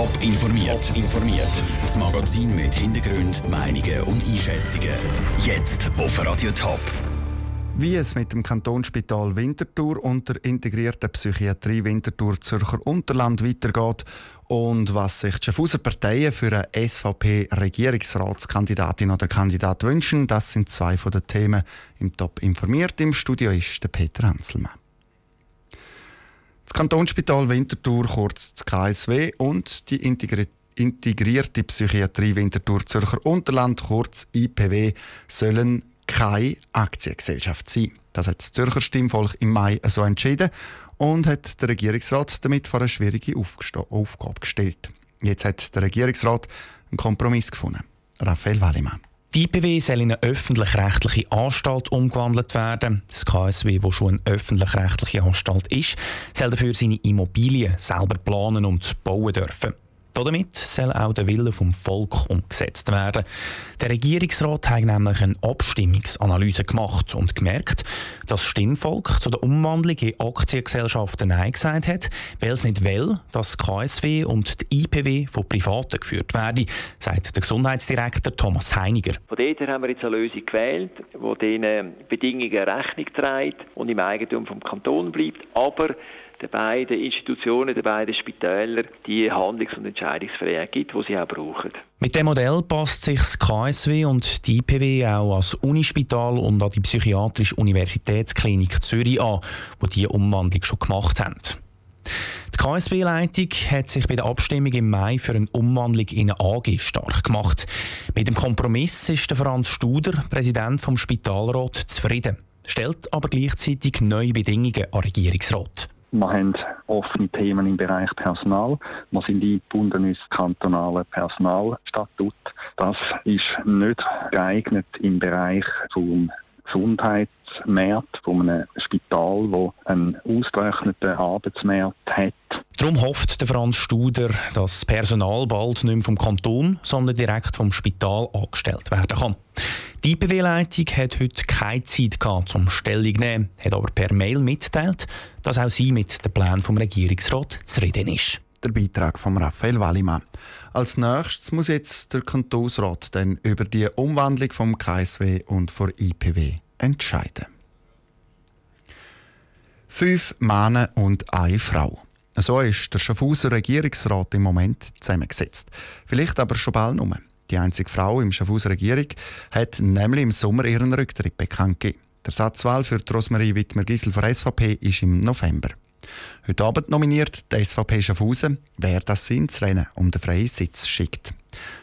Top informiert. informiert. Das Magazin mit Hintergrund, Meinungen und Einschätzungen. Jetzt auf Radio Top. Wie es mit dem Kantonsspital Winterthur und der integrierten Psychiatrie Winterthur Zürcher Unterland weitergeht und was sich die Schaffhauser Parteien für eine SVP-Regierungsratskandidatin oder Kandidat wünschen, das sind zwei von den Themen im Top informiert. Im Studio ist der Peter Hanselmann. Das Kantonsspital Winterthur, kurz das KSW, und die integrierte Psychiatrie Winterthur Zürcher Unterland, kurz IPW, sollen keine Aktiengesellschaft sein. Das hat das Zürcher Stimmvolk im Mai so entschieden und hat der Regierungsrat damit vor eine schwierige Aufgabe gestellt. Jetzt hat der Regierungsrat einen Kompromiss gefunden. Raphael Wallimann. Die IPW soll in eine öffentlich-rechtliche Anstalt umgewandelt werden. Das KSW, das schon eine öffentlich-rechtliche Anstalt ist, soll dafür seine Immobilien selber planen und bauen dürfen. Damit soll auch der Wille vom Volk umgesetzt werden. Der Regierungsrat hat nämlich eine Abstimmungsanalyse gemacht und gemerkt, dass das Stimmvolk zu der Umwandlung in Aktiengesellschaften Nein gesagt hat, weil es nicht will, dass KSW und die IPW von Privaten geführt werden, sagt der Gesundheitsdirektor Thomas Heiniger. Von dort haben wir jetzt eine Lösung gewählt, die diesen Bedingungen Rechnung trägt und im Eigentum vom Kanton bleibt, aber den beiden Institutionen, den beiden Spitälern die Handlungs- und Entscheidungsfreiheit gibt, die sie auch brauchen. Mit dem Modell passt sich das KSW und die IPW auch als Unispital und an die Psychiatrische Universitätsklinik Zürich an, wo die Umwandlung schon gemacht haben. Die KSW-Leitung hat sich bei der Abstimmung im Mai für eine Umwandlung in eine AG stark gemacht. Mit dem Kompromiss ist der Franz Studer, Präsident vom Spitalrat, zufrieden, stellt aber gleichzeitig neue Bedingungen an Regierungsrat. Wir haben offene Themen im Bereich Personal. Wir sind eingebunden ins kantonale Personalstatut. Das ist nicht geeignet im Bereich vom Gesundheitsmarkt von einem Spital, wo einen ausgerechneten Arbeitsmarkt hat. Darum hofft der Franz Studer, dass das Personal bald nicht mehr vom Kanton, sondern direkt vom Spital angestellt werden kann. Die IPW-Leitung hat heute keine Zeit gehabt, zum Stellung nehmen, hat aber per Mail mitgeteilt, dass auch sie mit dem Plan vom Regierungsrat zufrieden ist der Beitrag von Raphael Wallimann. Als nächstes muss jetzt der Kantonsrat dann über die Umwandlung vom KSW und von IPW entscheiden. Fünf Männer und eine Frau. So ist der Schaffhauser Regierungsrat im Moment zusammengesetzt. Vielleicht aber schon bald nur. Die einzige Frau im Schaffhauser Regierung hat nämlich im Sommer ihren Rücktritt bekannt gegeben. Der Satzwahl für Rosmarie Wittmer-Gisel von SVP ist im November. Heute Abend nominiert die SVP Schaffhausen, wer das ins Rennen um den freien Sitz schickt.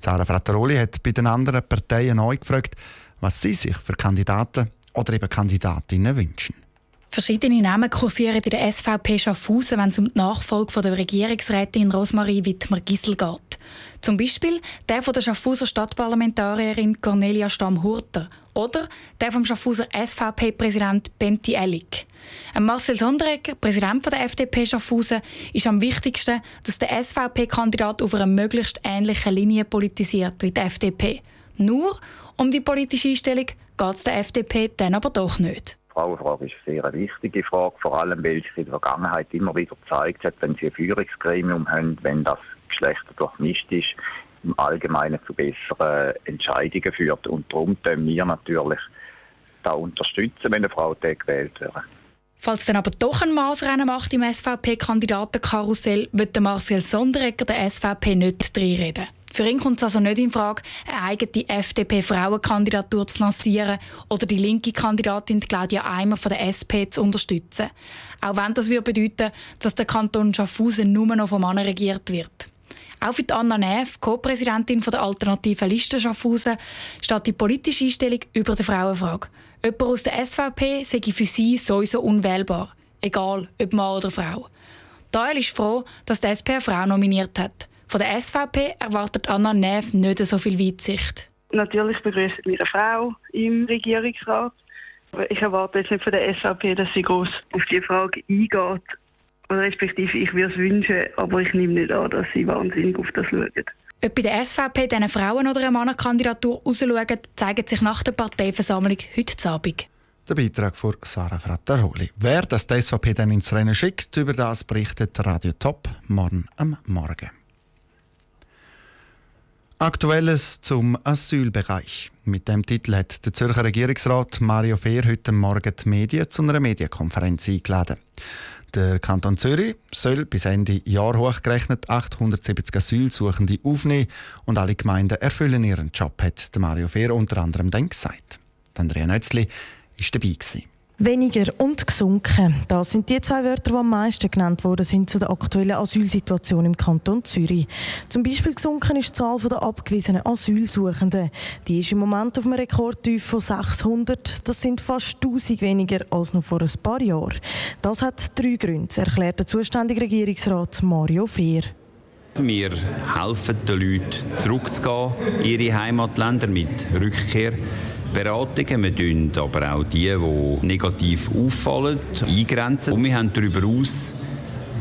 Sarah Frattaroli hat bei den anderen Parteien neu gefragt, was sie sich für Kandidaten oder eben Kandidatinnen wünschen. Verschiedene Namen kursieren in der SVP Schaffhausen, wenn es um die Nachfolge von der Regierungsrätin Rosmarie Wittmer-Gissel geht. Zum Beispiel der von der Schaffhauser Stadtparlamentarierin Cornelia Stamm-Hurter oder der vom Schaffhauser SVP-Präsident Benti Ellig. Marcel Sonderegger, Präsident der FDP Schaffhausen, ist am wichtigsten, dass der SVP-Kandidat auf einer möglichst ähnlichen Linie politisiert wie die FDP. Nur um die politische Einstellung geht es der FDP dann aber doch nicht. Die Frauenfrage ist eine sehr wichtige Frage, vor allem weil sich in der Vergangenheit immer wieder gezeigt hat, wenn Sie ein Führungsgremium haben, wenn das Geschlechter durchmischt ist, im Allgemeinen zu besseren Entscheidungen führt. Und darum können wir natürlich da unterstützen, wenn eine Frau gewählt wird. Falls dann aber doch ein Maßrennen macht im SVP-Kandidatenkarussell, wird Marcel Sonderegger der SVP nicht reinreden. Für ihn kommt es also nicht in Frage, eine eigene FDP-Frauenkandidatur zu lancieren oder die linke Kandidatin Claudia Eimer von der SP zu unterstützen. Auch wenn das würde bedeuten, dass der Kanton Schaffhausen nur noch von Männern regiert wird. Auch für Anna Neff, Co-Präsidentin der alternativen Liste Schaffhausen, steht die politische Einstellung über die Frauenfrage. Jemand aus der SVP sei für sie sowieso unwählbar, egal ob Mann oder Frau. Dael ist froh, dass die SP eine Frau nominiert hat. Von der SVP erwartet Anna Neff nicht so viel Weitsicht. Natürlich begrüßt wir eine Frau im Regierungsrat. Aber ich erwarte jetzt nicht von der SVP, dass sie groß auf die Frage eingeht. Respektive ich würde es wünschen, aber ich nehme nicht an, dass sie wahnsinnig auf das schauen. Ob bei der SVP diese Frauen- oder eine Mannenkandidatur rausschauen, zeigt sich nach der Parteiversammlung heute Abend. Der Beitrag von Sarah Frattaroli. Wer das die SVP dann ins Rennen schickt, über das berichtet Radio Top morgen am Morgen. Aktuelles zum Asylbereich. Mit dem Titel hat der Zürcher Regierungsrat Mario Fehr heute Morgen die Medien zu einer Medienkonferenz eingeladen. Der Kanton Zürich soll bis Ende Jahr hochgerechnet 870 Asylsuchende aufnehmen und alle Gemeinden erfüllen ihren Job, hat Mario Fehr unter anderem dann gesagt. Andrea Nötzli war dabei. Gewesen. Weniger und gesunken. Das sind die zwei Wörter, die am meisten genannt worden sind zu der aktuellen Asylsituation im Kanton Zürich. Zum Beispiel gesunken ist die Zahl der abgewiesenen Asylsuchenden. Die ist im Moment auf einem Rekordtief von 600. Das sind fast 1000 weniger als noch vor ein paar Jahren. Das hat drei Gründe, erklärt der zuständige Regierungsrat Mario Fehr. Wir helfen den Leuten zurückzugehen ihre Heimatländer mit Rückkehr. Beratungen. Wir tun aber auch die, die negativ auffallen, eingrenzen. Und wir haben darüber hinaus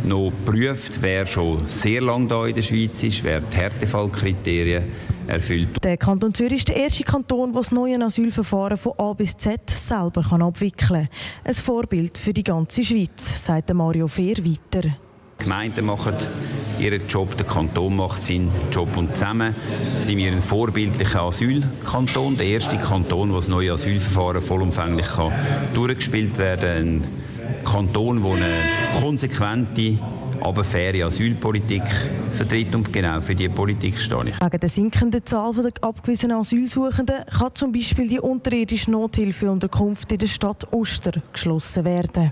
noch geprüft, wer schon sehr lange hier in der Schweiz ist, wer die Härtefallkriterien erfüllt. Der Kanton Zürich ist der erste Kanton, der das neue Asylverfahren von A bis Z selber abwickeln kann. Ein Vorbild für die ganze Schweiz, sagt Mario Fehr weiter. Die Gemeinden machen ihren Job, der Kanton macht seinen Job und zusammen sind wir ein vorbildlicher Asylkanton, der erste Kanton, wo das neue Asylverfahren vollumfänglich kann durchgespielt werden kann. Ein Kanton, der eine konsequente aber faire Asylpolitik vertritt und genau für diese Politik stehe ich. Wegen der sinkenden Zahl der abgewiesenen Asylsuchenden kann zum Beispiel die unterirdische Nothilfeunterkunft in der Stadt Oster geschlossen werden.